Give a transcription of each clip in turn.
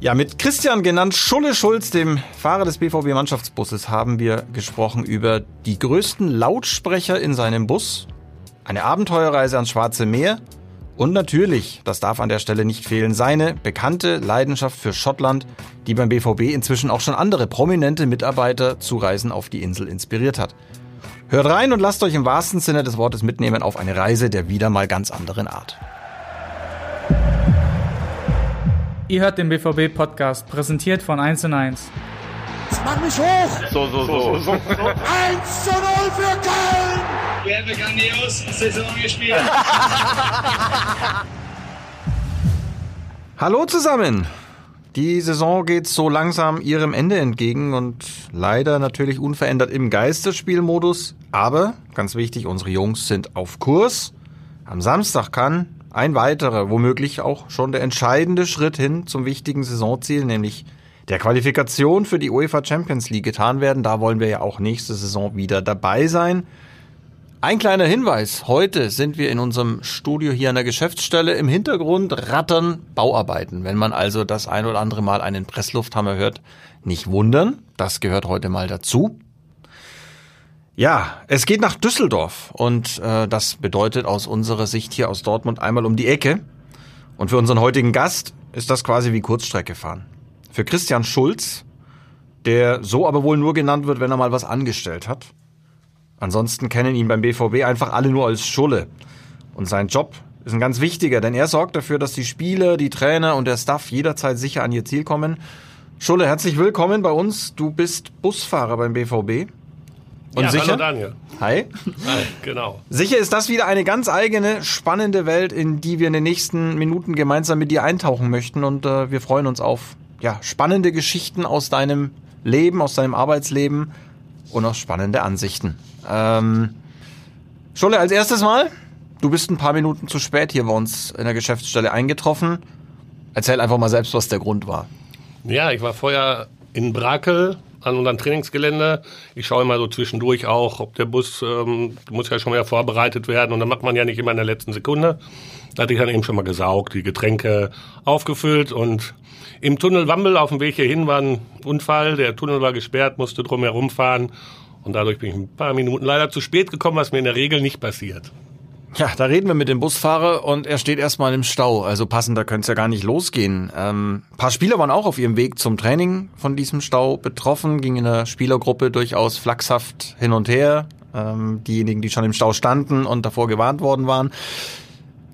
Ja, mit Christian genannt Schulle Schulz, dem Fahrer des BVB-Mannschaftsbusses, haben wir gesprochen über die größten Lautsprecher in seinem Bus, eine Abenteuerreise ans Schwarze Meer und natürlich, das darf an der Stelle nicht fehlen, seine bekannte Leidenschaft für Schottland, die beim BVB inzwischen auch schon andere prominente Mitarbeiter zu Reisen auf die Insel inspiriert hat. Hört rein und lasst euch im wahrsten Sinne des Wortes mitnehmen auf eine Reise der wieder mal ganz anderen Art. Ihr hört den BVB-Podcast, präsentiert von 1 und 1. Jetzt mach mich hoch! So, so, so. 1 zu 0 für Köln! Wir haben eine grandiose Saison gespielt. Hallo zusammen! Die Saison geht so langsam ihrem Ende entgegen und leider natürlich unverändert im Geisterspielmodus. Aber, ganz wichtig, unsere Jungs sind auf Kurs. Am Samstag kann ein weiterer, womöglich auch schon der entscheidende Schritt hin zum wichtigen Saisonziel, nämlich der Qualifikation für die UEFA Champions League getan werden. Da wollen wir ja auch nächste Saison wieder dabei sein. Ein kleiner Hinweis. Heute sind wir in unserem Studio hier an der Geschäftsstelle. Im Hintergrund rattern Bauarbeiten. Wenn man also das ein oder andere Mal einen Presslufthammer hört, nicht wundern. Das gehört heute mal dazu. Ja, es geht nach Düsseldorf und äh, das bedeutet aus unserer Sicht hier aus Dortmund einmal um die Ecke. Und für unseren heutigen Gast ist das quasi wie Kurzstrecke fahren. Für Christian Schulz, der so aber wohl nur genannt wird, wenn er mal was angestellt hat. Ansonsten kennen ihn beim BVB einfach alle nur als Schulle. Und sein Job ist ein ganz wichtiger, denn er sorgt dafür, dass die Spieler, die Trainer und der Staff jederzeit sicher an ihr Ziel kommen. Schulle, herzlich willkommen bei uns. Du bist Busfahrer beim BVB. Und ja, sicher? hallo Daniel. Hi. Hi, genau. Sicher ist das wieder eine ganz eigene, spannende Welt, in die wir in den nächsten Minuten gemeinsam mit dir eintauchen möchten. Und äh, wir freuen uns auf ja, spannende Geschichten aus deinem Leben, aus deinem Arbeitsleben und auf spannende Ansichten. Ähm, Schulle, als erstes Mal, du bist ein paar Minuten zu spät hier bei uns in der Geschäftsstelle eingetroffen. Erzähl einfach mal selbst, was der Grund war. Ja, ich war vorher in Brakel an unserem Trainingsgelände. Ich schaue immer so zwischendurch auch, ob der Bus ähm, muss ja schon mal vorbereitet werden und dann macht man ja nicht immer in der letzten Sekunde. Da hatte ich dann eben schon mal gesaugt, die Getränke aufgefüllt und im Tunnel Wambel auf dem Weg hierhin war ein Unfall. Der Tunnel war gesperrt, musste drum herumfahren und dadurch bin ich ein paar Minuten leider zu spät gekommen, was mir in der Regel nicht passiert. Ja, da reden wir mit dem Busfahrer und er steht erstmal im Stau. Also passender könnte es ja gar nicht losgehen. Ähm, paar Spieler waren auch auf ihrem Weg zum Training von diesem Stau betroffen, ging in der Spielergruppe durchaus flachshaft hin und her. Ähm, diejenigen, die schon im Stau standen und davor gewarnt worden waren.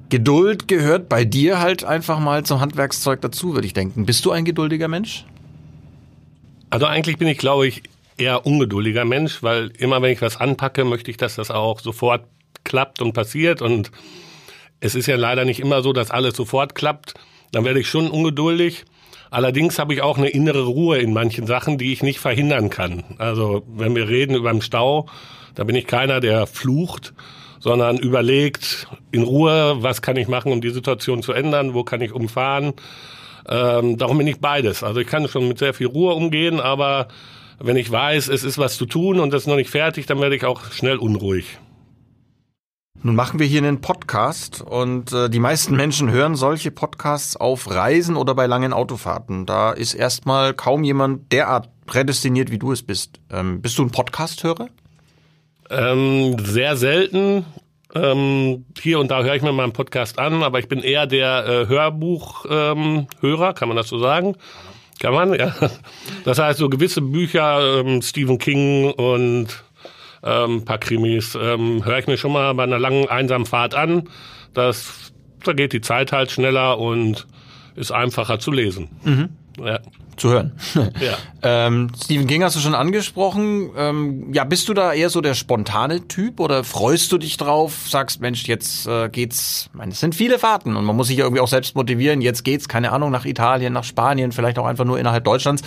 Geduld gehört bei dir halt einfach mal zum Handwerkszeug dazu, würde ich denken. Bist du ein geduldiger Mensch? Also eigentlich bin ich, glaube ich, eher ungeduldiger Mensch, weil immer wenn ich was anpacke, möchte ich, dass das auch sofort klappt und passiert. Und es ist ja leider nicht immer so, dass alles sofort klappt. Dann werde ich schon ungeduldig. Allerdings habe ich auch eine innere Ruhe in manchen Sachen, die ich nicht verhindern kann. Also wenn wir reden über den Stau, da bin ich keiner, der flucht, sondern überlegt in Ruhe, was kann ich machen, um die Situation zu ändern, wo kann ich umfahren. Ähm, darum bin ich beides. Also ich kann schon mit sehr viel Ruhe umgehen, aber wenn ich weiß, es ist was zu tun und das ist noch nicht fertig, dann werde ich auch schnell unruhig. Nun machen wir hier einen Podcast und äh, die meisten Menschen hören solche Podcasts auf Reisen oder bei langen Autofahrten. Da ist erstmal kaum jemand derart prädestiniert, wie du es bist. Ähm, bist du ein Podcast-Hörer? Ähm, sehr selten. Ähm, hier und da höre ich mir mal einen Podcast an, aber ich bin eher der äh, Hörbuch-Hörer, kann man das so sagen? Kann man, ja. Das heißt, so gewisse Bücher, ähm, Stephen King und ähm, ein paar Krimis, ähm, höre ich mir schon mal bei einer langen einsamen Fahrt an. Das, da geht die Zeit halt schneller und ist einfacher zu lesen. Mhm. Ja. Zu hören. Ja. ähm, Stephen King hast du schon angesprochen. Ähm, ja, bist du da eher so der spontane Typ oder freust du dich drauf? Sagst, Mensch, jetzt äh, geht's. Ich meine, es sind viele Fahrten und man muss sich ja irgendwie auch selbst motivieren. Jetzt geht's, keine Ahnung, nach Italien, nach Spanien, vielleicht auch einfach nur innerhalb Deutschlands.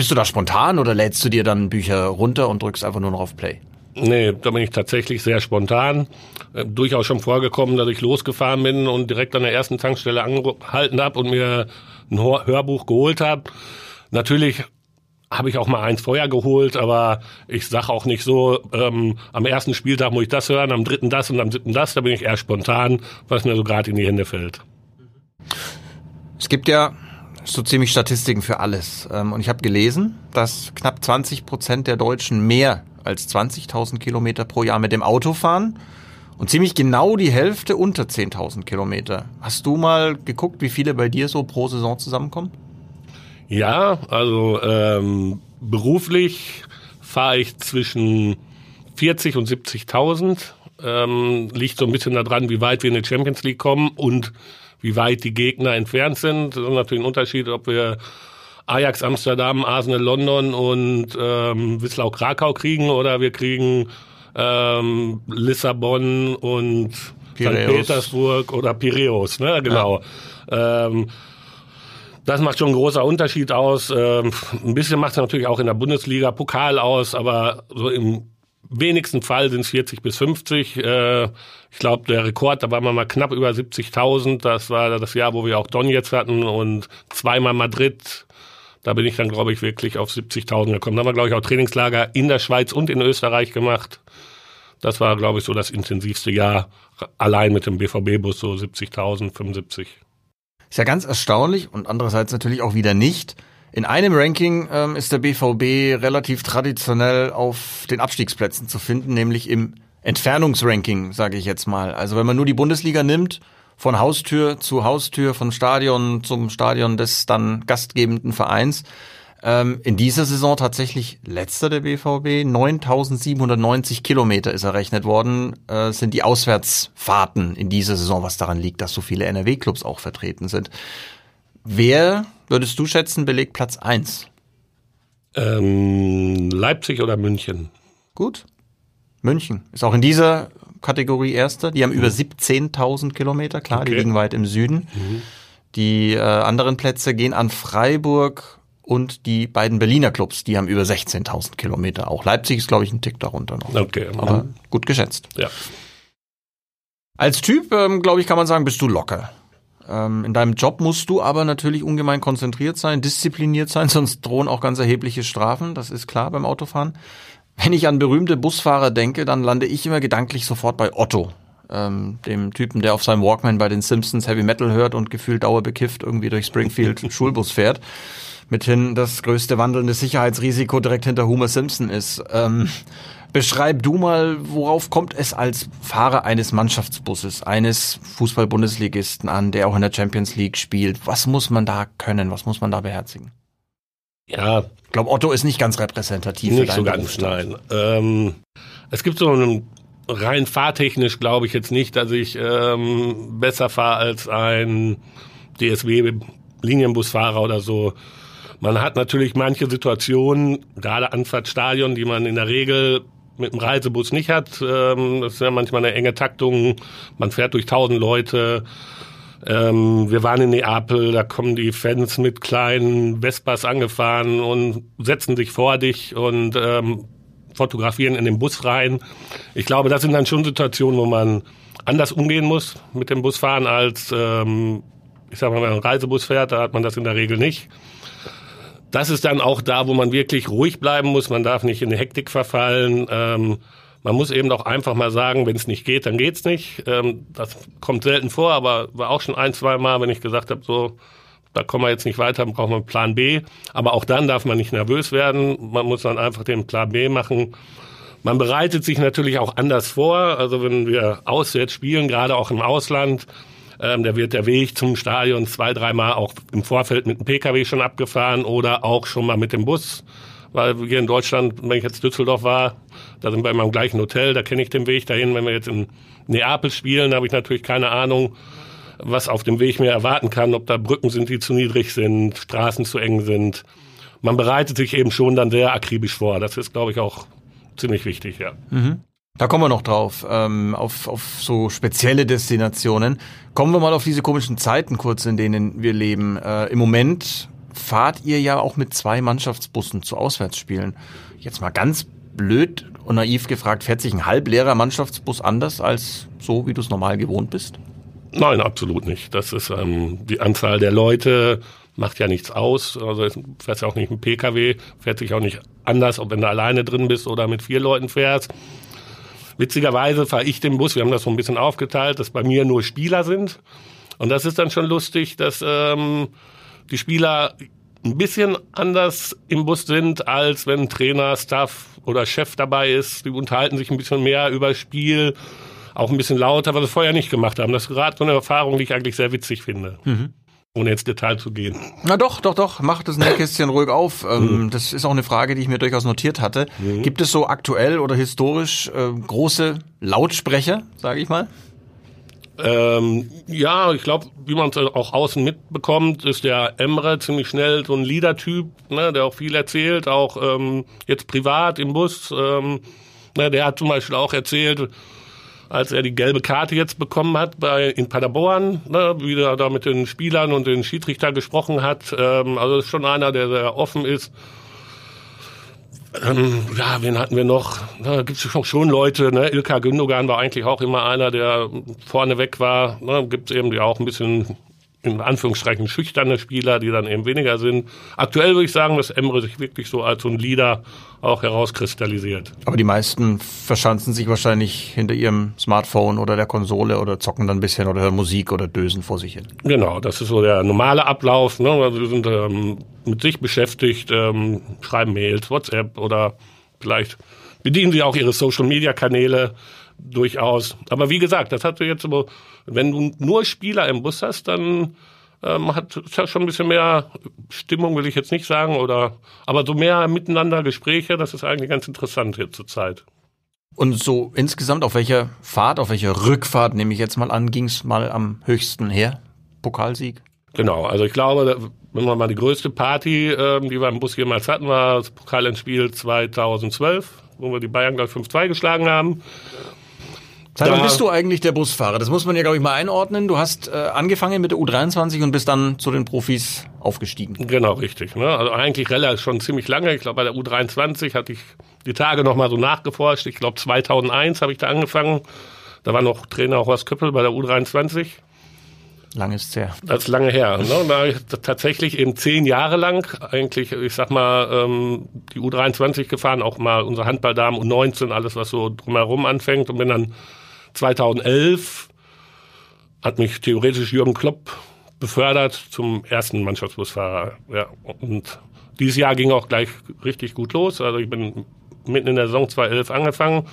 Bist du da spontan oder lädst du dir dann Bücher runter und drückst einfach nur noch auf Play? Nee, da bin ich tatsächlich sehr spontan. Äh, durchaus schon vorgekommen, dass ich losgefahren bin und direkt an der ersten Tankstelle angehalten habe und mir ein Hör Hörbuch geholt habe. Natürlich habe ich auch mal eins vorher geholt, aber ich sage auch nicht so, ähm, am ersten Spieltag muss ich das hören, am dritten das und am siebten das. Da bin ich eher spontan, was mir so gerade in die Hände fällt. Es gibt ja so ziemlich Statistiken für alles. Ähm, und ich habe gelesen, dass knapp 20 Prozent der Deutschen mehr als 20.000 Kilometer pro Jahr mit dem Auto fahren und ziemlich genau die Hälfte unter 10.000 Kilometer. Hast du mal geguckt, wie viele bei dir so pro Saison zusammenkommen? Ja, also ähm, beruflich fahre ich zwischen 40 und 70.000. Ähm, liegt so ein bisschen daran, wie weit wir in die Champions League kommen und wie weit die Gegner entfernt sind. Das ist natürlich ein Unterschied, ob wir Ajax Amsterdam, Arsenal London und ähm, Wislau Krakau kriegen oder wir kriegen ähm, Lissabon und. St. Petersburg oder Piräus, ne? Genau. Ähm, das macht schon einen großer Unterschied aus. Ähm, ein bisschen macht es natürlich auch in der Bundesliga Pokal aus, aber so im wenigsten Fall sind es 40 bis 50. Äh, ich glaube, der Rekord, da waren wir mal knapp über 70.000. Das war das Jahr, wo wir auch Don jetzt hatten und zweimal Madrid. Da bin ich dann, glaube ich, wirklich auf 70.000 gekommen. Da haben wir, glaube ich, auch Trainingslager in der Schweiz und in Österreich gemacht. Das war, glaube ich, so das intensivste Jahr. Allein mit dem BVB-Bus so 70.000, 75. Ist ja ganz erstaunlich und andererseits natürlich auch wieder nicht. In einem Ranking ähm, ist der BVB relativ traditionell auf den Abstiegsplätzen zu finden, nämlich im Entfernungsranking, sage ich jetzt mal. Also wenn man nur die Bundesliga nimmt, von Haustür zu Haustür, von Stadion zum Stadion des dann gastgebenden Vereins, ähm, in dieser Saison tatsächlich letzter der BVB. 9790 Kilometer ist errechnet worden, äh, sind die Auswärtsfahrten in dieser Saison, was daran liegt, dass so viele NRW-Clubs auch vertreten sind. Wer, würdest du schätzen, belegt Platz eins? Ähm, Leipzig oder München? Gut. München ist auch in dieser Kategorie Erster. Die haben über 17.000 Kilometer, klar, die Okay. liegen weit im Süden. Die äh, anderen Plätze gehen an Freiburg und die beiden Berliner Clubs, die haben über 16.000 Kilometer. Auch Leipzig ist, glaube ich, ein Tick darunter noch. Okay. Aber gut geschätzt. ja. Als Typ, ähm, glaube ich, kann man sagen, bist du locker. Ähm, in deinem Job musst du aber natürlich ungemein konzentriert sein, diszipliniert sein, sonst drohen auch ganz erhebliche Strafen. Das ist klar beim Autofahren. Wenn ich an berühmte Busfahrer denke, dann lande ich immer gedanklich sofort bei Otto. Ähm, dem Typen, der auf seinem Walkman bei den Simpsons Heavy Metal hört und gefühlt dauerbekifft irgendwie durch Springfield Schulbus fährt. Mithin das größte wandelnde Sicherheitsrisiko direkt hinter Homer Simpson ist. Ähm, beschreib du mal, worauf kommt es als Fahrer eines Mannschaftsbusses, eines Fußball-Bundesligisten an, der auch in der Champions League spielt? Was muss man da können? Was muss man da beherzigen? Ja, Ich glaube, Otto ist nicht ganz repräsentativ für nicht so ganz, nein. Ähm, es gibt so einen rein fahrtechnisch glaube ich jetzt nicht, dass ich ähm, besser fahre als ein DSW-Linienbusfahrer oder so. Man hat natürlich manche Situationen, gerade Anfahrtstadion, die man in der Regel mit dem Reisebus nicht hat. Ähm, das ist ja manchmal eine enge Taktung. Man fährt durch tausend Leute. Ähm, wir waren in Neapel, da kommen die Fans mit kleinen Vespas angefahren und setzen sich vor dich und ähm, fotografieren in den Bus rein. Ich glaube, das sind dann schon Situationen, wo man anders umgehen muss mit dem Busfahren als, ähm, ich sag mal, wenn man einen Reisebus fährt, da hat man das in der Regel nicht. Das ist dann auch da, wo man wirklich ruhig bleiben muss. Man darf nicht in Hektik verfallen. Ähm, man muss eben auch einfach mal sagen, wenn es nicht geht, dann geht's nicht. Ähm, das kommt selten vor, aber war auch schon ein, zwei Mal, wenn ich gesagt habe, so, da kommen wir jetzt nicht weiter, brauchen wir einen Plan B. Aber auch dann darf man nicht nervös werden. Man muss dann einfach den Plan B machen. Man bereitet sich natürlich auch anders vor. Also wenn wir auswärts spielen, gerade auch im Ausland, ähm, da wird der Weg zum Stadion zwei, dreimal auch im Vorfeld mit dem Pkw schon abgefahren oder auch schon mal mit dem Bus. Weil hier in Deutschland, wenn ich jetzt Düsseldorf war, da sind wir immer im gleichen Hotel, da kenne ich den Weg dahin. Wenn wir jetzt in Neapel spielen, habe ich natürlich keine Ahnung, was auf dem Weg mir erwarten kann, ob da Brücken sind, die zu niedrig sind, Straßen zu eng sind. Man bereitet sich eben schon dann sehr akribisch vor. Das ist, glaube ich, auch ziemlich wichtig, ja. Da kommen wir noch drauf, ähm, auf, auf so spezielle Destinationen. Kommen wir mal auf diese komischen Zeiten kurz, in denen wir leben. Äh, Im Moment fahrt ihr ja auch mit zwei Mannschaftsbussen zu Auswärtsspielen. Jetzt mal ganz blöd und naiv gefragt, fährt sich ein halbleerer Mannschaftsbus anders als so, wie du es normal gewohnt bist? Nein, absolut nicht. Das ist ähm, die Anzahl der Leute macht ja nichts aus. Also fährst ja auch nicht mit Pkw, fährt sich auch nicht anders, ob wenn du alleine drin bist oder mit vier Leuten fährst. Witzigerweise fahre ich den Bus, wir haben das so ein bisschen aufgeteilt, dass bei mir nur Spieler sind. Und das ist dann schon lustig, dass ähm, die Spieler ein bisschen anders im Bus sind, als wenn Trainer, Staff oder Chef dabei ist. Die unterhalten sich ein bisschen mehr über Spiel, auch ein bisschen lauter, was sie vorher nicht gemacht haben. Das ist gerade so eine Erfahrung, die ich eigentlich sehr witzig finde. Mhm. Ohne ins Detail zu gehen. Na doch, doch, doch, mach das Nähkästchen ruhig auf. Ähm, mhm. Das ist auch eine Frage, die ich mir durchaus notiert hatte. Mhm. Gibt es so aktuell oder historisch äh, große Lautsprecher, sage ich mal? Ähm, ja, ich glaube, wie man es auch außen mitbekommt, ist der Emre ziemlich schnell so ein Leader-Typ, ne, der auch viel erzählt, auch ähm, jetzt privat im Bus. Ähm, ne, der hat zum Beispiel auch erzählt, als er die gelbe Karte jetzt bekommen hat bei in Paderborn, ne, wie er da mit den Spielern und den Schiedsrichter gesprochen hat. Ähm, also ist schon einer, der sehr offen ist ähm, ja, wen hatten wir noch? Da gibt es schon Leute, ne? Ilka Gündogan war eigentlich auch immer einer, der vorne weg war. Ne? Gibt es eben die auch ein bisschen in Anführungsstrichen schüchterne Spieler, die dann eben weniger sind. Aktuell würde ich sagen, dass Emre sich wirklich so als so ein Leader auch herauskristallisiert. Aber die meisten verschanzen sich wahrscheinlich hinter ihrem Smartphone oder der Konsole oder zocken dann ein bisschen oder hören Musik oder dösen vor sich hin. Genau, das ist so der normale Ablauf. Ne? Also wir sind ähm, mit sich beschäftigt, ähm, schreiben Mails, WhatsApp oder vielleicht bedienen sie auch ihre Social-Media-Kanäle durchaus. Aber wie gesagt, das hat jetzt so, wenn du nur Spieler im Bus hast, dann ähm, hat es ja schon ein bisschen mehr Stimmung, will ich jetzt nicht sagen, oder aber so mehr miteinander Gespräche, das ist eigentlich ganz interessant hier zur Zeit. Und so insgesamt auf welcher Fahrt, auf welcher Rückfahrt, nehme ich jetzt mal an, ging es mal am höchsten her? Pokalsieg? Genau, also ich glaube, wenn wir mal die größte Party, ähm, die wir im Bus jemals hatten, war das Pokalendspiel 2012, wo wir die Bayern, glaube ich, 5-2 geschlagen haben. Sag mal, bist du eigentlich der Busfahrer? Das muss man ja, glaube ich, mal einordnen. Du hast äh, angefangen mit der U23 und bist dann zu den Profis aufgestiegen. Genau, richtig. Ne? Also eigentlich relativ schon ziemlich lange. Ich glaube, bei der U23 hatte ich die Tage noch mal so nachgeforscht. Ich glaube, 2001 habe ich da angefangen. Da war noch Trainer Horst Köppel bei der U23. Lange ist her. Das ist lange her. Ne? Da habe ich tatsächlich eben zehn Jahre lang eigentlich, ich sag mal, ähm, die U23 gefahren, auch mal unsere Handballdamen U19, alles was so drumherum anfängt und bin dann 2011 hat mich theoretisch Jürgen Klopp befördert zum ersten Mannschaftsbusfahrer. Ja, und dieses Jahr ging auch gleich richtig gut los. Also ich bin mitten in der Saison 2011 angefangen.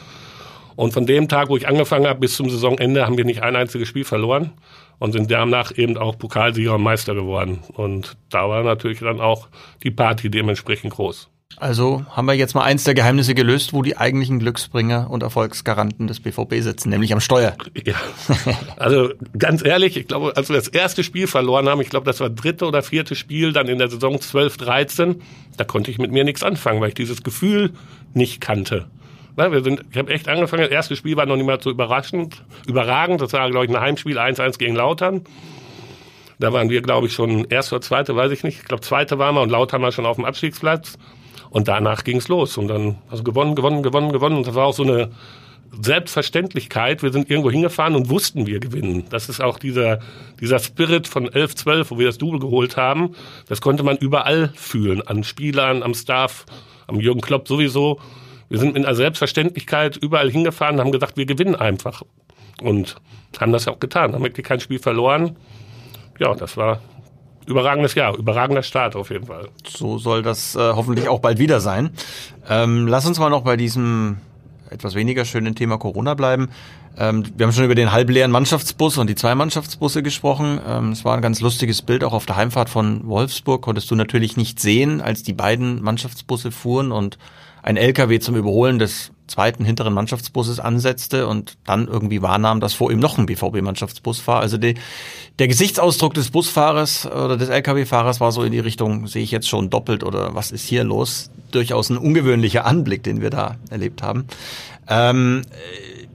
Und von dem Tag, wo ich angefangen habe, bis zum Saisonende haben wir nicht ein einziges Spiel verloren und sind danach eben auch Pokalsieger und Meister geworden. Und da war natürlich dann auch die Party dementsprechend groß. Also haben wir jetzt mal eins der Geheimnisse gelöst, wo die eigentlichen Glücksbringer und Erfolgsgaranten des BVB sitzen, nämlich am Steuer. Ja. Also ganz ehrlich, ich glaube, als wir das erste Spiel verloren haben, ich glaube, das war dritte oder vierte Spiel dann in der Saison 12, 13, da konnte ich mit mir nichts anfangen, weil ich dieses Gefühl nicht kannte. Wir sind, ich habe echt angefangen, das erste Spiel war noch nicht mal so überraschend, überragend. Das war, glaube ich, ein Heimspiel 1-1 gegen Lautern. Da waren wir, glaube ich, schon erste oder zweite, weiß ich nicht. Ich glaube, zweite waren wir und Lautern war schon auf dem Abstiegsplatz. Und danach ging es los. Und dann, also gewonnen, gewonnen, gewonnen, gewonnen. Und das war auch so eine Selbstverständlichkeit. Wir sind irgendwo hingefahren und wussten, wir gewinnen. Das ist auch dieser, dieser Spirit von 11, 12, wo wir das Double geholt haben. Das konnte man überall fühlen. An Spielern, am Staff, am Jürgen Klopp sowieso. Wir sind mit einer Selbstverständlichkeit überall hingefahren und haben gesagt, wir gewinnen einfach. Und haben das auch getan. Haben wirklich kein Spiel verloren. Ja, das war überragendes Jahr, überragender Start auf jeden Fall. So soll das äh, hoffentlich auch bald wieder sein. Ähm, lass uns mal noch bei diesem etwas weniger schönen Thema Corona bleiben. Ähm, wir haben schon über den halbleeren Mannschaftsbus und die zwei Mannschaftsbusse gesprochen. Ähm, es war ein ganz lustiges Bild, auch auf der Heimfahrt von Wolfsburg konntest du natürlich nicht sehen, als die beiden Mannschaftsbusse fuhren und ein LKW zum Überholen des zweiten hinteren Mannschaftsbusses ansetzte und dann irgendwie wahrnahm, dass vor ihm noch ein BVB-Mannschaftsbus war. Also die, der Gesichtsausdruck des Busfahrers oder des LKW-Fahrers war so in die Richtung, sehe ich jetzt schon doppelt oder was ist hier los? Durchaus ein ungewöhnlicher Anblick, den wir da erlebt haben. Ähm,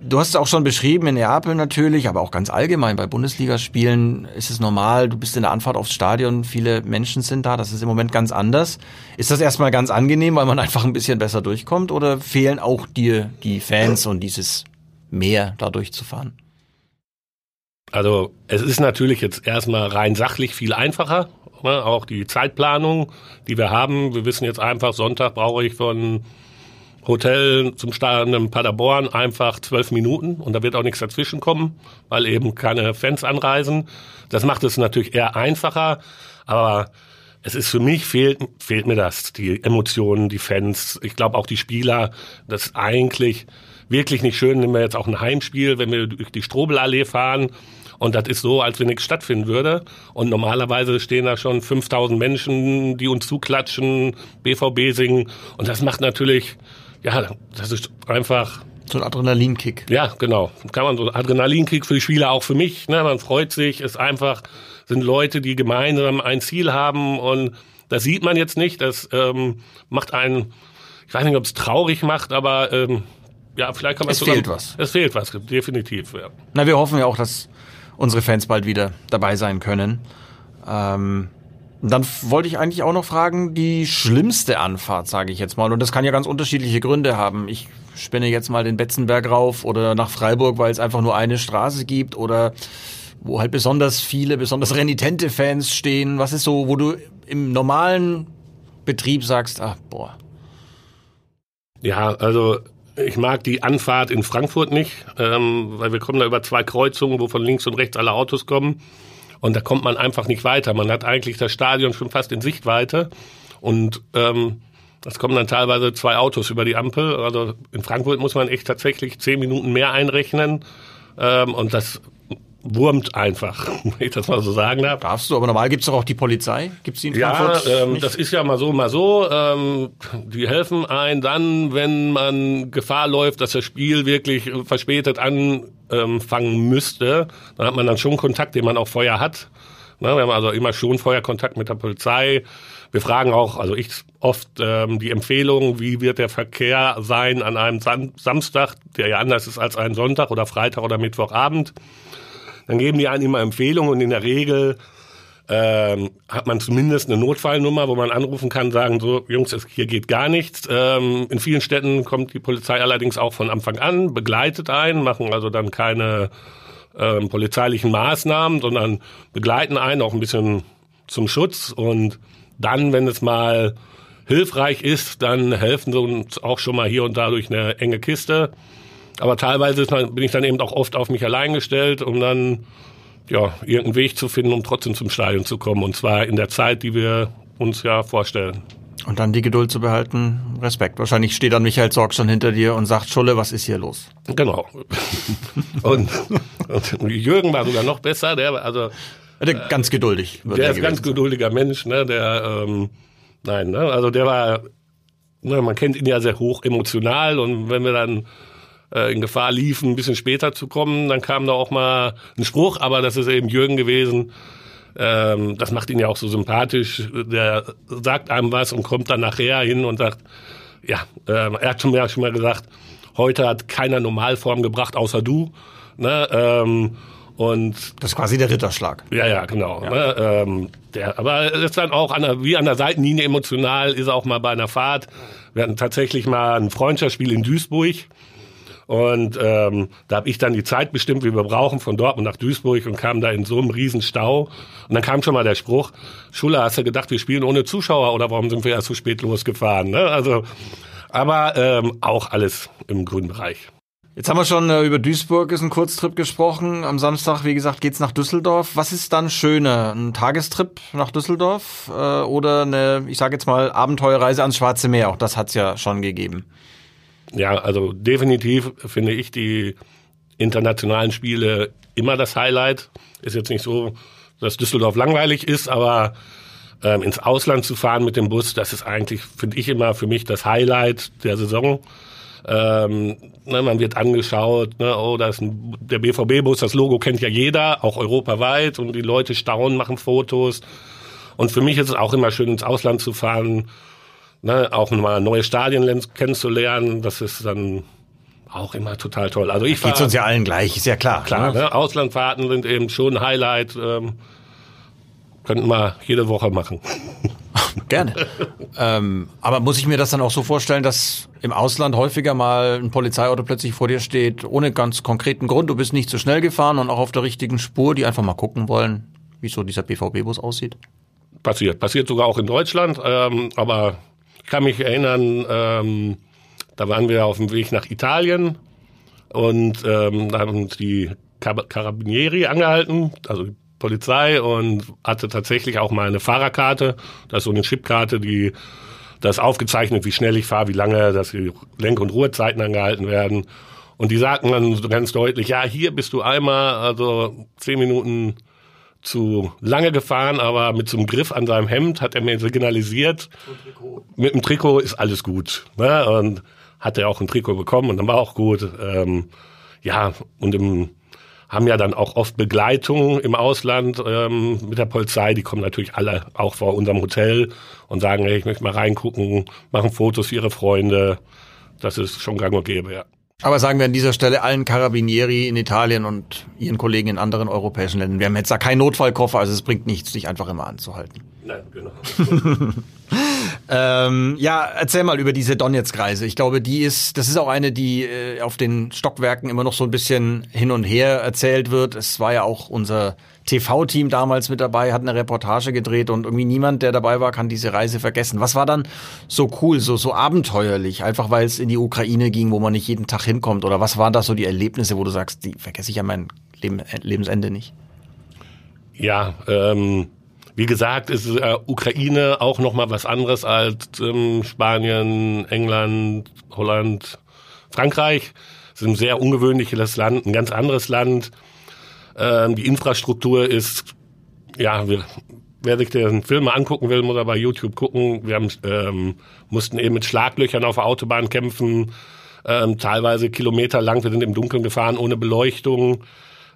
Du hast es auch schon beschrieben, in Neapel natürlich, aber auch ganz allgemein bei Bundesligaspielen ist es normal, du bist in der Anfahrt aufs Stadion, viele Menschen sind da, das ist im Moment ganz anders. Ist das erstmal ganz angenehm, weil man einfach ein bisschen besser durchkommt oder fehlen auch dir die Fans und dieses Meer da durchzufahren? Also es ist natürlich jetzt erstmal rein sachlich viel einfacher, ne? auch die Zeitplanung, die wir haben. Wir wissen jetzt einfach, Sonntag brauche ich von Hotel zum Stadion in Paderborn einfach zwölf Minuten und da wird auch nichts dazwischen kommen, weil eben keine Fans anreisen. Das macht es natürlich eher einfacher, aber es ist für mich fehlt, fehlt mir das, die Emotionen, die Fans, ich glaube auch die Spieler, das ist eigentlich wirklich nicht schön, nehmen wir jetzt auch ein Heimspiel, wenn wir durch die Strobelallee fahren und das ist so, als wenn nichts stattfinden würde. Und normalerweise stehen da schon 5000 Menschen, die uns zuklatschen, BVB singen. Und das macht natürlich, ja, das ist einfach So ein Adrenalinkick. ja, genau. Kann man so Adrenalinkick für die Spieler, auch für mich. Ne? Man freut sich, ist einfach, sind Leute, die gemeinsam ein Ziel haben und das sieht man jetzt nicht. Das ähm, macht einen, ich weiß nicht, ob es traurig macht, aber ähm, ja, vielleicht kann man Es sogar- fehlt was. Es fehlt was, definitiv. Ja. Na, wir hoffen ja auch, dass unsere Fans bald wieder dabei sein können. Ähm, dann wollte ich eigentlich auch noch fragen, die schlimmste Anfahrt, sage ich jetzt mal. Und das kann ja ganz unterschiedliche Gründe haben. Ich spinne jetzt mal den Betzenberg rauf oder nach Freiburg, weil es einfach nur eine Straße gibt oder wo halt besonders viele, besonders renitente Fans stehen. Was ist so, wo du im normalen Betrieb sagst, ach, boah, Ja, also ich mag die Anfahrt in Frankfurt nicht, ähm, weil wir kommen da über zwei Kreuzungen, wo von links und rechts alle Autos kommen. Und da kommt man einfach nicht weiter. Man hat eigentlich das Stadion schon fast in Sichtweite. Und ähm, es kommen dann teilweise zwei Autos über die Ampel. Also in Frankfurt muss man echt tatsächlich zehn Minuten mehr einrechnen. Ähm, und das wurmt einfach, wenn ich das mal so sagen darf. darfst du, aber normal gibt's doch auch die Polizei. Gibt's die in Ja, Frankfurt? ähm, nicht? das ist ja mal so, mal so. Ähm, die helfen ein dann, wenn man Gefahr läuft, dass das Spiel wirklich äh, verspätet anfangen müsste. Dann hat man dann schon Kontakt, den man auch vorher hat. Na, wir haben also immer schon vorher Kontakt mit der Polizei. Wir fragen auch, also ich oft ähm, die Empfehlung, wie wird der Verkehr sein an einem Sam Samstag, der ja anders ist als ein Sonntag oder Freitag oder Mittwochabend. Dann geben die einen immer Empfehlungen und in der Regel ähm, hat man zumindest eine Notfallnummer, wo man anrufen kann, sagen so, Jungs, es, hier geht gar nichts. Ähm, in vielen Städten kommt die Polizei allerdings auch von Anfang an, begleitet einen, machen also dann keine ähm, polizeilichen Maßnahmen, sondern begleiten einen auch ein bisschen zum Schutz und dann, wenn es mal hilfreich ist, dann helfen sie uns auch schon mal hier und da durch eine enge Kiste. Aber teilweise bin ich dann eben auch oft auf mich allein gestellt, um dann ja, irgendeinen Weg zu finden, um trotzdem zum Stadion zu kommen. Und zwar in der Zeit, die wir uns ja vorstellen. Und dann die Geduld zu behalten, Respekt. Wahrscheinlich steht dann Michael Zorg schon hinter dir und sagt, Schulle, was ist hier los? Genau. und, und Jürgen war sogar noch besser. Der, war- also, Der ganz geduldig. der er ist ein ganz sein. geduldiger Mensch. Ne? Der, ähm, nein, ne? also der war, ne, man kennt ihn ja sehr hoch emotional. Und wenn wir dann äh, in Gefahr liefen, ein bisschen später zu kommen, dann kam da auch mal ein Spruch. Aber das ist eben Jürgen gewesen. Ähm, das macht ihn ja auch so sympathisch. Der sagt einem was und kommt dann nachher hin und sagt, ja, ähm, er hat schon mal, schon mal gesagt, heute hat keiner Normalform gebracht, außer du. Ne? Ähm, und Das ist quasi der Ritterschlag. ja, ja, genau. Ne? Ähm, der, aber er ist dann auch an der, wie an der Seitenlinie emotional, ist er auch mal bei einer Fahrt. Wir hatten tatsächlich mal ein Freundschaftsspiel in Duisburg. Und ähm, da habe ich dann die Zeit bestimmt, wie wir brauchen, von Dortmund nach Duisburg und kam da in so einem riesen Stau. Und dann kam schon mal der Spruch, Schuller, hast du gedacht, wir spielen ohne Zuschauer oder warum sind wir erst so spät losgefahren? Ne? Also, aber ähm, auch alles im grünen Bereich. Jetzt haben wir schon äh, über Duisburg ist ein Kurztrip gesprochen. Am Samstag, wie gesagt, geht's nach Düsseldorf. Was ist dann schöner? Ein Tagestrip nach Düsseldorf äh, oder eine, ich sage jetzt mal, Abenteuerreise ans Schwarze Meer? Auch das hat's ja schon gegeben. Ja, also definitiv finde ich die internationalen Spiele immer das Highlight. Ist jetzt nicht so, dass Düsseldorf langweilig ist, aber ähm, ins Ausland zu fahren mit dem Bus, das ist eigentlich, finde ich immer für mich das Highlight der Saison. Ähm, ne, man wird angeschaut, ne, oh, da ist ein, der BVB-Bus, das Logo kennt ja jeder, auch europaweit und die Leute staunen, machen Fotos. Und für mich ist es auch immer schön, ins Ausland zu fahren, ne, auch mal neue Stadien kennenzulernen. Das ist dann auch immer total toll. Also ich fahr- uns ja allen gleich, ist ja klar. klar, ne? ne? Auslandfahrten sind eben schon ein Highlight. Ähm, könnten wir jede Woche machen. Gerne. ähm, aber muss ich mir das dann auch so vorstellen, dass im Ausland häufiger mal ein Polizeiauto plötzlich vor dir steht, ohne ganz konkreten Grund, du bist nicht zu schnell gefahren und auch auf der richtigen Spur, die einfach mal gucken wollen, wie so dieser BVB-Bus aussieht? Passiert. Passiert sogar auch in Deutschland. Ähm, aber ich kann mich erinnern, ähm, Da waren wir auf dem Weg nach Italien und ähm, da haben uns die Carabinieri angehalten, also die Polizei und hatte tatsächlich auch mal eine Fahrerkarte, das ist so eine Chipkarte, die das aufgezeichnet, wie schnell ich fahre, wie lange, dass die Lenk- und Ruhezeiten angehalten werden. Und die sagten dann ganz deutlich, ja, hier bist du einmal, also zehn Minuten zu lange gefahren, aber mit so einem Griff an seinem Hemd hat er mir signalisiert, mit dem Trikot ist alles gut. Ne? Und hat er auch ein Trikot bekommen und dann war auch gut. Ähm, ja, und im, haben ja dann auch oft Begleitung im Ausland ähm, mit der Polizei. Die kommen natürlich alle auch vor unserem Hotel und sagen, hey, ich möchte mal reingucken, machen Fotos für ihre Freunde. Das ist schon gang und gäbe, ja. Aber sagen wir an dieser Stelle allen Carabinieri in Italien und ihren Kollegen in anderen europäischen Ländern, wir haben jetzt da keinen Notfallkoffer, also es bringt nichts, dich einfach immer anzuhalten. Nein, genau. ähm, ja, erzähl mal über diese Donetsk-Reise. Ich glaube, die ist, das ist auch eine, die äh, auf den Stockwerken immer noch so ein bisschen hin und her erzählt wird. Es war ja auch unser TV-Team damals mit dabei, hat eine Reportage gedreht und irgendwie niemand, der dabei war, kann diese Reise vergessen. Was war dann so cool, so, so abenteuerlich? Einfach weil es in die Ukraine ging, wo man nicht jeden Tag hinkommt? Oder was waren da so die Erlebnisse, wo du sagst, die vergesse ich an mein Leben, äh, Lebensende nicht? Ja, ähm, wie gesagt, ist äh, Ukraine auch nochmal was anderes als ähm, Spanien, England, Holland, Frankreich. Es ist ein sehr ungewöhnliches Land, ein ganz anderes Land. Ähm, die Infrastruktur ist, ja, wir, wer sich den Film mal angucken will, muss er bei YouTube gucken. Wir haben, ähm, mussten eben mit Schlaglöchern auf der Autobahn kämpfen, ähm, teilweise kilometerlang. Wir sind im Dunkeln gefahren, ohne Beleuchtung.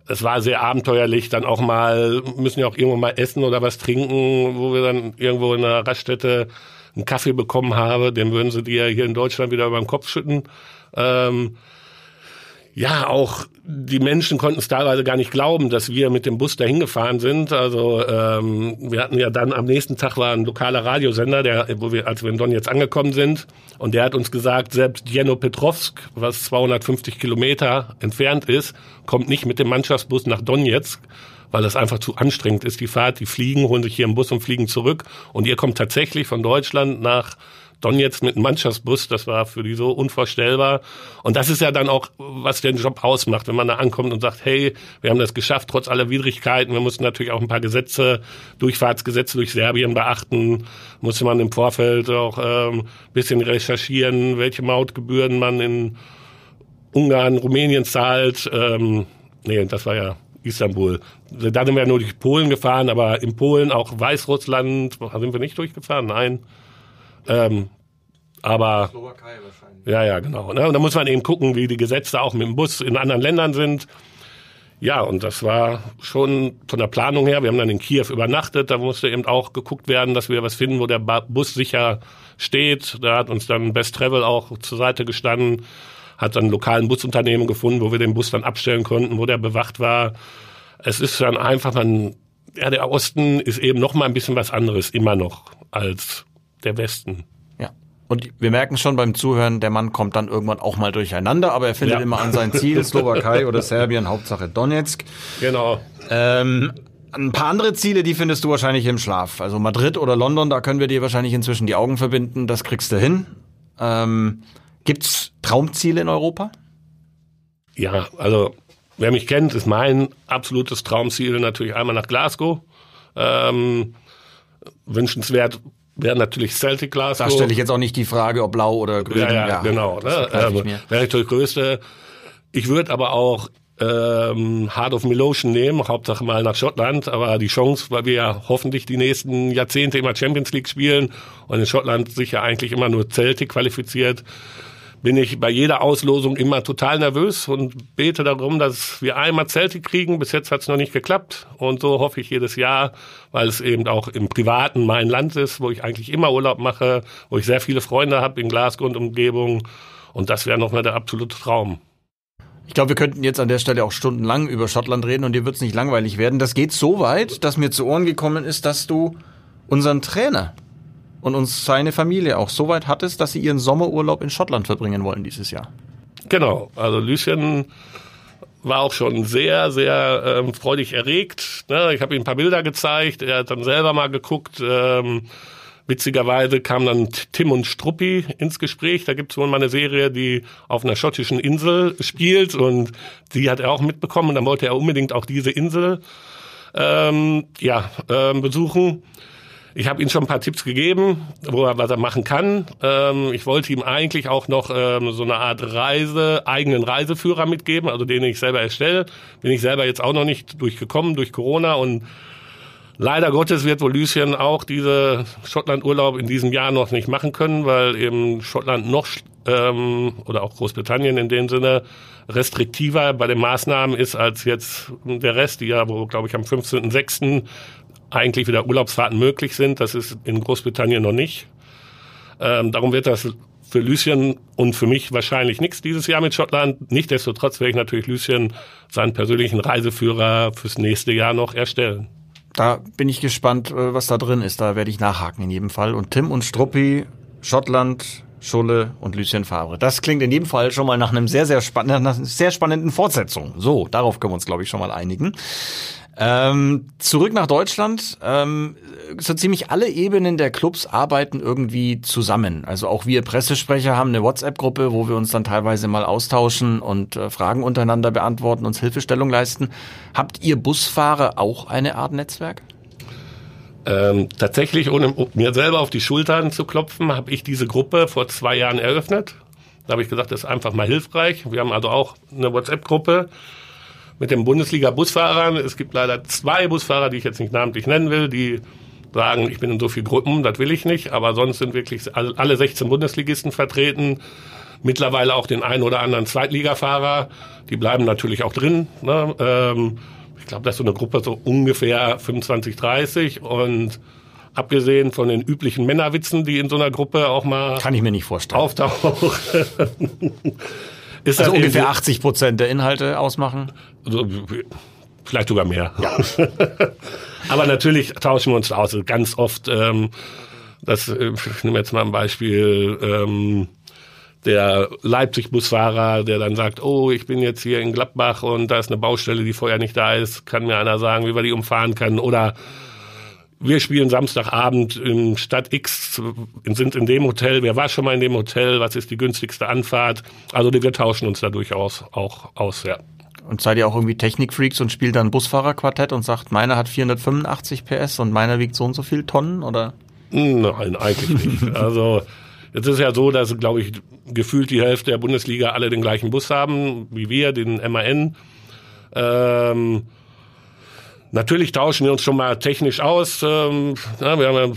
Es war sehr abenteuerlich, dann auch mal, müssen ja auch irgendwo mal essen oder was trinken, wo wir dann irgendwo in einer Raststätte einen Kaffee bekommen haben, den würden sie dir hier in Deutschland wieder über den Kopf schütten. Ähm, ja, auch die Menschen konnten es teilweise gar nicht glauben, dass wir mit dem Bus dahin gefahren sind. Also ähm, wir hatten ja dann am nächsten Tag war ein lokaler Radiosender, der, wo wir, als wir in Don jetzt angekommen sind, und der hat uns gesagt, selbst Djenopetrovsk, was 250 Kilometer entfernt ist, kommt nicht mit dem Mannschaftsbus nach Donetsk, weil das einfach zu anstrengend ist, die Fahrt. Die fliegen, holen sich hier einen Bus und fliegen zurück. Und ihr kommt tatsächlich von Deutschland nach Donetsk mit einem Mannschaftsbus, das war für die so unvorstellbar. Und das ist ja dann auch, was den Job ausmacht, wenn man da ankommt und sagt, hey, wir haben das geschafft, trotz aller Widrigkeiten. Wir mussten natürlich auch ein paar Gesetze, Durchfahrtsgesetze durch Serbien beachten. Musste man im Vorfeld auch ähm, bisschen recherchieren, welche Mautgebühren man in Ungarn, Rumänien zahlt. Ähm, nee, das war ja Istanbul. Da sind wir ja nur durch Polen gefahren, aber in Polen auch Weißrussland sind wir nicht durchgefahren, nein. Ähm, aber Slowakei wahrscheinlich. Ja, ja, genau. Ne? Und da muss man eben gucken, wie die Gesetze auch mit dem Bus in anderen Ländern sind. Ja, und das war schon von der Planung her. Wir haben dann in Kiew übernachtet. Da musste eben auch geguckt werden, dass wir was finden, wo der Bus sicher steht. Da hat uns dann Best Travel auch zur Seite gestanden, hat dann lokalen Busunternehmen gefunden, wo wir den Bus dann abstellen konnten, wo der bewacht war. Es ist dann einfach, man, ja, der Osten ist eben noch mal ein bisschen was anderes, immer noch, als der Westen. Ja. Und wir merken schon beim Zuhören, der Mann kommt dann irgendwann auch mal durcheinander, aber er findet ja. immer an sein Ziel, Slowakei oder Serbien, Hauptsache Donetsk. Genau. Ähm, ein paar andere Ziele, die findest du wahrscheinlich im Schlaf. Also Madrid oder London, da können wir dir wahrscheinlich inzwischen die Augen verbinden, das kriegst du hin. Ähm, gibt's Traumziele in Europa? Ja, also wer mich kennt, ist mein absolutes Traumziel natürlich einmal nach Glasgow. Ähm, wünschenswert wäre natürlich Celtic Glasgow. Da stelle ich jetzt auch nicht die Frage, ob blau oder grün. Ja, ja, ja genau. Ne? Also, wäre natürlich größte. Ich würde aber auch ähm, Heart of Milotion nehmen, Hauptsache mal nach Schottland, aber die Chance, weil wir ja hoffentlich die nächsten Jahrzehnte immer Champions League spielen und in Schottland sich ja eigentlich immer nur Celtic qualifiziert, bin ich bei jeder Auslosung immer total nervös und bete darum, dass wir einmal Zelte kriegen. Bis jetzt hat es noch nicht geklappt und so hoffe ich jedes Jahr, weil es eben auch im Privaten mein Land ist, wo ich eigentlich immer Urlaub mache, wo ich sehr viele Freunde habe in Glasgow und Umgebung und das wäre nochmal der absolute Traum. Ich glaube, wir könnten jetzt an der Stelle auch stundenlang über Schottland reden und dir wird es nicht langweilig werden. Das geht so weit, dass mir zu Ohren gekommen ist, dass du unseren Trainer und uns seine Familie auch so weit hat es, dass sie ihren Sommerurlaub in Schottland verbringen wollen dieses Jahr. Genau, also Lucien war auch schon sehr, sehr ähm, freudig erregt. Ne? Ich habe ihm ein paar Bilder gezeigt, er hat dann selber mal geguckt. Ähm, Witzigerweise kam dann Tim und Struppi ins Gespräch. Da gibt es wohl mal eine Serie, die auf einer schottischen Insel spielt und die hat er auch mitbekommen. Und dann wollte er unbedingt auch diese Insel ähm, ja, ähm, besuchen. Ich habe ihm schon ein paar Tipps gegeben, wo er was er machen kann. Ähm, ich wollte ihm eigentlich auch noch ähm, so eine Art Reise, eigenen Reiseführer mitgeben, also den ich selber erstelle. Bin ich selber jetzt auch noch nicht durchgekommen durch Corona und Leider Gottes wird wohl Lucien auch diese Schottland-Urlaub in diesem Jahr noch nicht machen können, weil eben Schottland noch ähm, oder auch Großbritannien in dem Sinne restriktiver bei den Maßnahmen ist als jetzt der Rest, die ja, wo glaube ich am 15.06. eigentlich wieder Urlaubsfahrten möglich sind. Das ist in Großbritannien noch nicht. Ähm, darum wird das für Lucien und für mich wahrscheinlich nichts dieses Jahr mit Schottland. Nichtsdestotrotz werde ich natürlich Lucien seinen persönlichen Reiseführer fürs nächste Jahr noch erstellen. Da bin ich gespannt, äh, was da drin ist. Da werde ich nachhaken in jedem Fall. Und Tim und Struppi, Schottland, Schulle und Lucien Favre. Das klingt in jedem Fall schon mal nach einem sehr, sehr einer sehr spannenden Fortsetzung. So, darauf können wir uns, glaube ich, schon mal einigen. Ähm, zurück nach Deutschland. Ähm, so ziemlich alle Ebenen der Clubs arbeiten irgendwie zusammen. Also auch wir Pressesprecher haben eine WhatsApp-Gruppe, wo wir uns dann teilweise mal austauschen und äh, Fragen untereinander beantworten, uns Hilfestellung leisten. Habt ihr Busfahrer auch eine Art Netzwerk? Ähm, tatsächlich, ohne mir selber auf die Schultern zu klopfen, habe ich diese Gruppe vor zwei Jahren eröffnet. Da habe ich gesagt, das ist einfach mal hilfreich. Wir haben also auch eine WhatsApp-Gruppe mit den Bundesliga-Busfahrern. Es gibt leider zwei Busfahrer, die ich jetzt nicht namentlich nennen will, die sagen, ich bin in so vielen Gruppen, das will ich nicht. Aber sonst sind wirklich alle 16 Bundesligisten vertreten. Mittlerweile auch den einen oder anderen Zweitligafahrer. Die bleiben natürlich auch drin. Ne? Ähm, ich glaube, das ist so eine Gruppe so ungefähr 25, 30 und abgesehen von den üblichen Männerwitzen, die in so einer Gruppe auch mal kann ich mir nicht vorstellen auftauchen. Ist also ungefähr 80 Prozent der Inhalte ausmachen? Also, vielleicht sogar mehr. Ja. Aber natürlich tauschen wir uns aus. Ganz oft, ähm, das, äh, ich nehme jetzt mal ein Beispiel, ähm, der Leipzig-Busfahrer, der dann sagt, oh, ich bin jetzt hier in Gladbach und da ist eine Baustelle, die vorher nicht da ist, kann mir einer sagen, wie wir die umfahren können. Oder wir spielen Samstagabend in Stadt X, sind in dem Hotel, wer war schon mal in dem Hotel, was ist die günstigste Anfahrt? Also wir tauschen uns da durchaus auch aus, ja. Und seid ihr auch irgendwie Technikfreaks und spielt dann Busfahrerquartett und sagt, meiner hat 485 PS und meiner wiegt so und so viel Tonnen, oder? Nein, eigentlich nicht. Also Jetzt ist ja so, dass, glaube ich, gefühlt die Hälfte der Bundesliga alle den gleichen Bus haben, wie wir, den MAN. Ähm, Natürlich tauschen wir uns schon mal technisch aus. Ähm, ja, wir haben ja,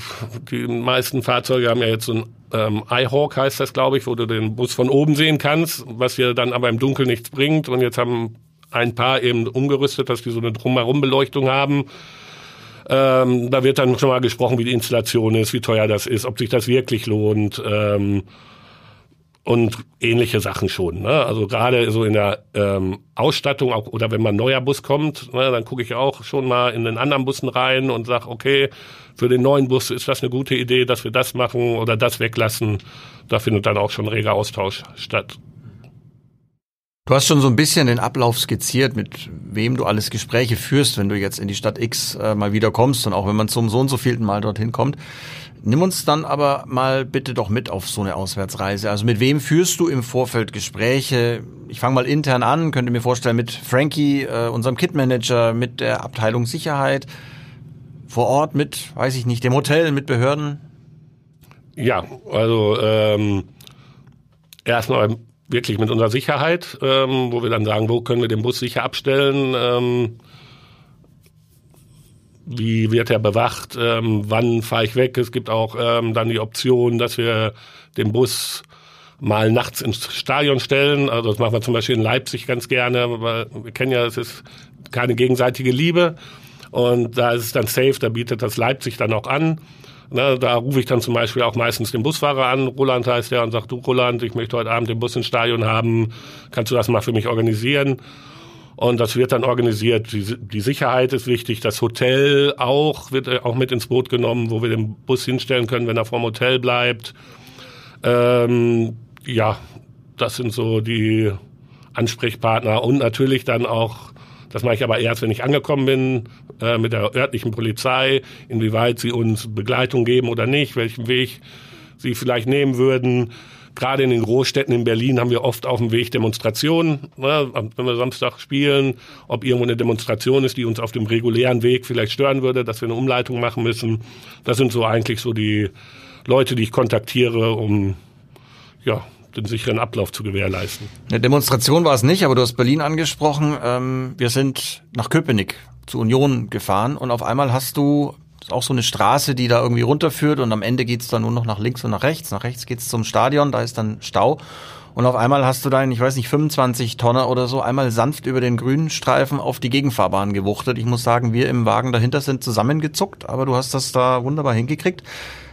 die meisten Fahrzeuge haben ja jetzt so ein ähm, iHawk heißt das, glaube ich, wo du den Bus von oben sehen kannst, was dir dann aber im Dunkeln nichts bringt. Und jetzt haben ein paar eben umgerüstet, dass die so eine Drumherum-Beleuchtung haben. Ähm, da wird dann schon mal gesprochen, wie die Installation ist, wie teuer das ist, ob sich das wirklich lohnt. Ähm, und ähnliche Sachen schon. Ne? Also gerade so in der ähm, Ausstattung auch, oder wenn mal ein neuer Bus kommt, ne, dann gucke ich auch schon mal in den anderen Bussen rein und sage, okay, für den neuen Bus ist das eine gute Idee, dass wir das machen oder das weglassen. Da findet dann auch schon reger Austausch statt. Du hast schon so ein bisschen den Ablauf skizziert, mit wem du alles Gespräche führst, wenn du jetzt in die Stadt X äh, mal wieder kommst und auch wenn man zum so und so vielten Mal dorthin kommt. Nimm uns dann aber mal bitte doch mit auf so eine Auswärtsreise. Also mit wem führst du im Vorfeld Gespräche? Ich fange mal intern an, könnte mir vorstellen mit Frankie, äh, unserem Kitmanager, mit der Abteilung Sicherheit, vor Ort mit, weiß ich nicht, dem Hotel, mit Behörden. Ja, also ähm, erstmal wirklich mit unserer Sicherheit, ähm, wo wir dann sagen, wo können wir den Bus sicher abstellen. Ähm, wie wird er bewacht, ähm, wann fahre ich weg. Es gibt auch ähm, dann die Option, dass wir den Bus mal nachts ins Stadion stellen. Also das machen wir zum Beispiel in Leipzig ganz gerne, weil wir kennen ja, es ist keine gegenseitige Liebe. Und da ist es dann safe, da bietet das Leipzig dann auch an. Na, da rufe ich dann zum Beispiel auch meistens den Busfahrer an, Roland heißt der, und sagt, du Roland, ich möchte heute Abend den Bus ins Stadion haben, kannst du das mal für mich organisieren? Und das wird dann organisiert. Die, die Sicherheit ist wichtig. Das Hotel auch wird äh, auch mit ins Boot genommen, wo wir den Bus hinstellen können, wenn er vorm Hotel bleibt. Ähm, ja, das sind so die Ansprechpartner und natürlich dann auch, das mache ich aber erst, wenn ich angekommen bin, äh, mit der örtlichen Polizei, inwieweit sie uns Begleitung geben oder nicht, welchen Weg sie vielleicht nehmen würden. Gerade in den Großstädten in Berlin haben wir oft auf dem Weg Demonstrationen, ne, wenn wir Samstag spielen, ob irgendwo eine Demonstration ist, die uns auf dem regulären Weg vielleicht stören würde, dass wir eine Umleitung machen müssen. Das sind so eigentlich so die Leute, die ich kontaktiere, um ja, den sicheren Ablauf zu gewährleisten. Eine Demonstration war es nicht, aber du hast Berlin angesprochen. Ähm, wir sind nach Köpenick zur Union gefahren und auf einmal hast du auch so eine Straße, die da irgendwie runterführt und am Ende geht's dann nur noch nach links und nach rechts. Nach rechts geht's zum Stadion, da ist dann Stau. Und auf einmal hast du deinen, ich weiß nicht, 25 Tonner oder so, einmal sanft über den grünen Streifen auf die Gegenfahrbahn gewuchtet. Ich muss sagen, wir im Wagen dahinter sind zusammengezuckt, aber du hast das da wunderbar hingekriegt.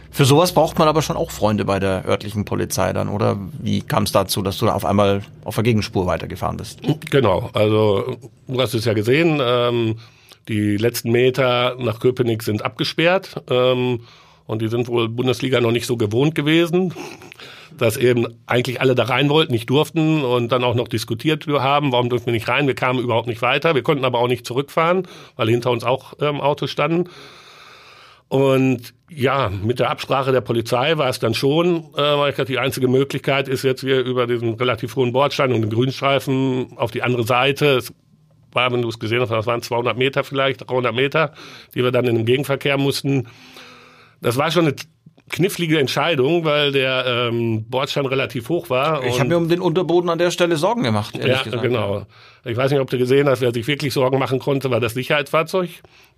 Für sowas braucht man aber schon auch Freunde bei der örtlichen Polizei dann, oder? Wie kam es dazu, dass du da auf einmal auf der Gegenspur weitergefahren bist? Genau, also du hast es ja gesehen, ähm, die letzten Meter nach Köpenick sind abgesperrt ähm, und die sind wohl Bundesliga noch nicht so gewohnt gewesen, dass eben eigentlich alle da rein wollten, nicht durften und dann auch noch diskutiert haben, warum dürfen wir nicht rein, wir kamen überhaupt nicht weiter, wir konnten aber auch nicht zurückfahren, weil hinter uns auch ähm, Autos standen. Und ja, mit der Absprache der Polizei war es dann schon, äh, weil ich dachte, die einzige Möglichkeit ist jetzt hier über diesen relativ hohen Bordstein und den Grünstreifen auf die andere Seite. Es war, wenn du es gesehen hast, das waren 200 Meter vielleicht, 300 Meter, die wir dann in den Gegenverkehr mussten. Das war schon eine knifflige Entscheidung, weil der ähm, Bordstein relativ hoch war. Ich habe mir um den Unterboden an der Stelle Sorgen gemacht, ehrlich ja, gesagt. genau. Ich weiß nicht, ob du gesehen hast, wer sich wirklich Sorgen machen konnte, war das Sicherheitsfahrzeug.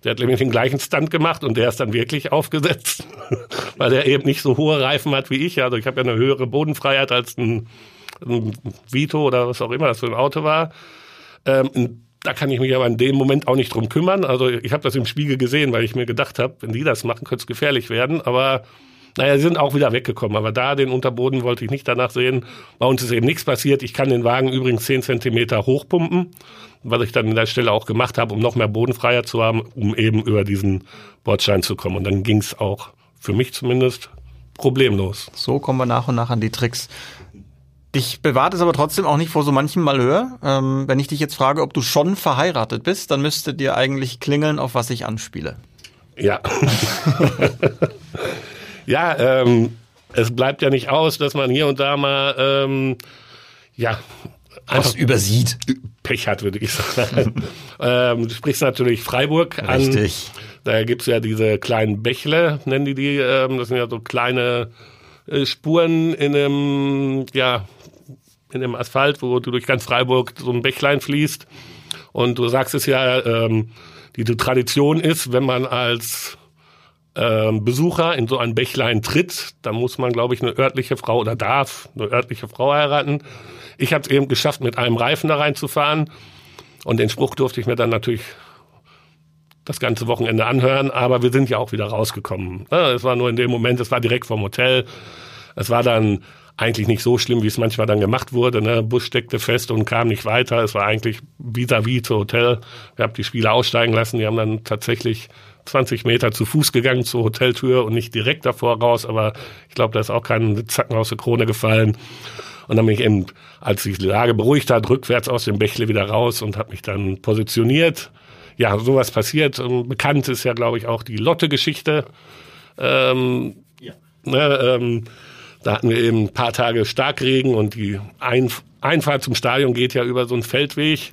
Der hat nämlich den gleichen Stand gemacht und der ist dann wirklich aufgesetzt, weil der eben nicht so hohe Reifen hat wie ich. Also ich habe ja eine höhere Bodenfreiheit als ein, ein Vito oder was auch immer das für ein Auto war. Ähm, da kann ich mich aber in dem Moment auch nicht drum kümmern. Also ich habe das im Spiegel gesehen, weil ich mir gedacht habe, wenn die das machen, könnte es gefährlich werden. Aber naja, sie sind auch wieder weggekommen. Aber da den Unterboden wollte ich nicht danach sehen. Bei uns ist eben nichts passiert. Ich kann den Wagen übrigens zehn Zentimeter hochpumpen, was ich dann an der Stelle auch gemacht habe, um noch mehr Bodenfreiheit zu haben, um eben über diesen Bordstein zu kommen. Und dann ging es auch, für mich zumindest, problemlos. So kommen wir nach und nach an die Tricks. Dich bewahrt es aber trotzdem auch nicht vor so manchem Malheur. Ähm, wenn ich dich jetzt frage, ob du schon verheiratet bist, dann müsste dir eigentlich klingeln, auf was ich anspiele. Ja. ja, ähm, es bleibt ja nicht aus, dass man hier und da mal, ähm, ja, Was übersieht. Pech hat, würde ich sagen. ähm, du sprichst natürlich Freiburg an. Richtig. Da gibt's ja diese kleinen Bächle, nennen die die. Ähm, das sind ja so kleine äh, Spuren in einem, ja, in dem Asphalt, wo du durch ganz Freiburg so ein Bächlein fließt. Und du sagst es ja, ähm, die Tradition ist, wenn man als ähm, Besucher in so ein Bächlein tritt, dann muss man, glaube ich, eine örtliche Frau oder darf eine örtliche Frau heiraten. Ich habe es eben geschafft, mit einem Reifen da reinzufahren. Und den Spruch durfte ich mir dann natürlich das ganze Wochenende anhören, aber wir sind ja auch wieder rausgekommen. Es war nur in dem Moment, es war direkt vom Hotel. Es war dann eigentlich nicht so schlimm, wie es manchmal dann gemacht wurde. Ne? Bus steckte fest und kam nicht weiter. Es war eigentlich vis-à-vis zu Hotel. Wir haben die Spieler aussteigen lassen. Die haben dann tatsächlich 20 Meter zu Fuß gegangen zur Hoteltür und nicht direkt davor raus. Aber ich glaube, da ist auch kein Zacken aus der Krone gefallen. Und dann bin ich eben, als sich die Lage beruhigt hat, rückwärts aus dem Bächle wieder raus und habe mich dann positioniert. Ja, sowas passiert. Und bekannt ist ja, glaube ich, auch die Lotte-Geschichte. Ähm, ja. ne, ähm, da hatten wir eben ein paar Tage Starkregen und die Einf Einfahrt zum Stadion geht ja über so einen Feldweg.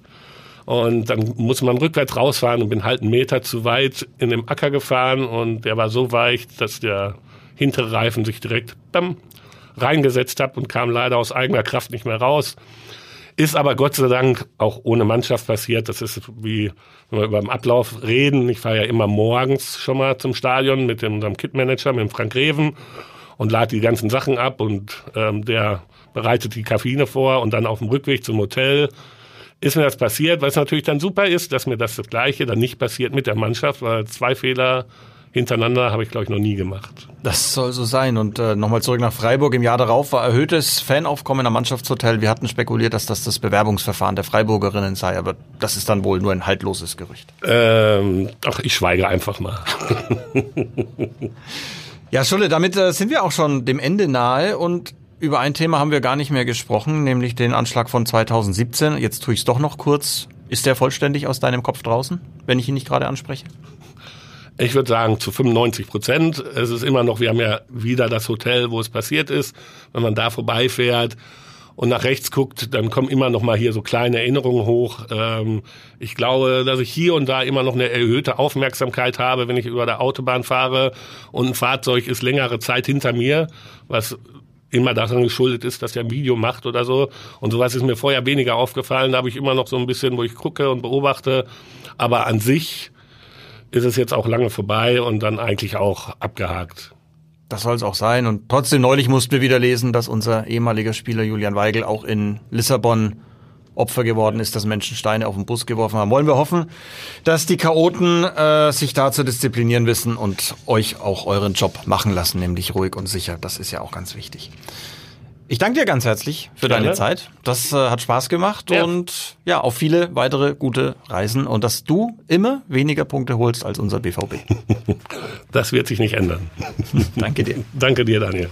Und dann muss man rückwärts rausfahren und bin halt einen Meter zu weit in dem Acker gefahren und der war so weich, dass der hintere Reifen sich direkt bam, reingesetzt hat und kam leider aus eigener Kraft nicht mehr raus. Ist aber Gott sei Dank auch ohne Mannschaft passiert. Das ist wie, wenn wir über den Ablauf reden. Ich fahre ja immer morgens schon mal zum Stadion mit unserem Kitmanager, mit dem Frank Reven und lade die ganzen Sachen ab und ähm, der bereitet die Kabine vor und dann auf dem Rückweg zum Hotel ist mir das passiert, was natürlich dann super ist, dass mir das das Gleiche dann nicht passiert mit der Mannschaft, weil zwei Fehler hintereinander habe ich, glaube ich, noch nie gemacht. Das soll so sein. Und äh, nochmal zurück nach Freiburg. Im Jahr darauf war erhöhtes Fanaufkommen am Mannschaftshotel. Wir hatten spekuliert, dass das das Bewerbungsverfahren der Freiburgerinnen sei, aber das ist dann wohl nur ein haltloses Gerücht. Ähm, ach, ich schweige einfach mal. Ja, Schulle, damit äh, sind wir auch schon dem Ende nahe und über ein Thema haben wir gar nicht mehr gesprochen, nämlich den Anschlag von 2017. Jetzt tue ich es doch noch kurz. Ist der vollständig aus deinem Kopf draußen, wenn ich ihn nicht gerade anspreche? Ich würde sagen zu 95 Prozent. Es ist immer noch, wir haben ja wieder das Hotel, wo es passiert ist. Wenn man da vorbeifährt und nach rechts guckt, dann kommen immer noch mal hier so kleine Erinnerungen hoch. Ähm, ich glaube, dass ich hier und da immer noch eine erhöhte Aufmerksamkeit habe, wenn ich über der Autobahn fahre und ein Fahrzeug ist längere Zeit hinter mir, was immer daran geschuldet ist, dass er ein Video macht oder so. Und sowas ist mir vorher weniger aufgefallen. Da habe ich immer noch so ein bisschen, wo ich gucke und beobachte. Aber an sich ist es jetzt auch lange vorbei und dann eigentlich auch abgehakt. Das soll es auch sein. Und trotzdem neulich mussten wir wieder lesen, dass unser ehemaliger Spieler Julian Weigel auch in Lissabon Opfer geworden ist, dass Menschen Steine auf den Bus geworfen haben. Wollen wir hoffen, dass die Chaoten äh, sich da zu disziplinieren wissen und euch auch euren Job machen lassen, nämlich ruhig und sicher. Das ist ja auch ganz wichtig. Ich danke dir ganz herzlich für Gerne. deine Zeit. Das äh, hat Spaß gemacht Ja. und ja, auf viele weitere gute Reisen und dass du immer weniger Punkte holst als unser BVB. Das wird sich nicht ändern. danke dir. Danke dir, Daniel.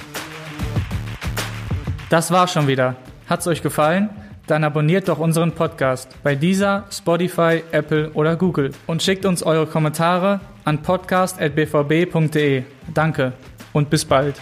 Das war's schon wieder. Hat's euch gefallen? Dann abonniert doch unseren Podcast bei dieser, Spotify, Apple oder Google und schickt uns eure Kommentare an podcast.bvb.de. Danke und bis bald.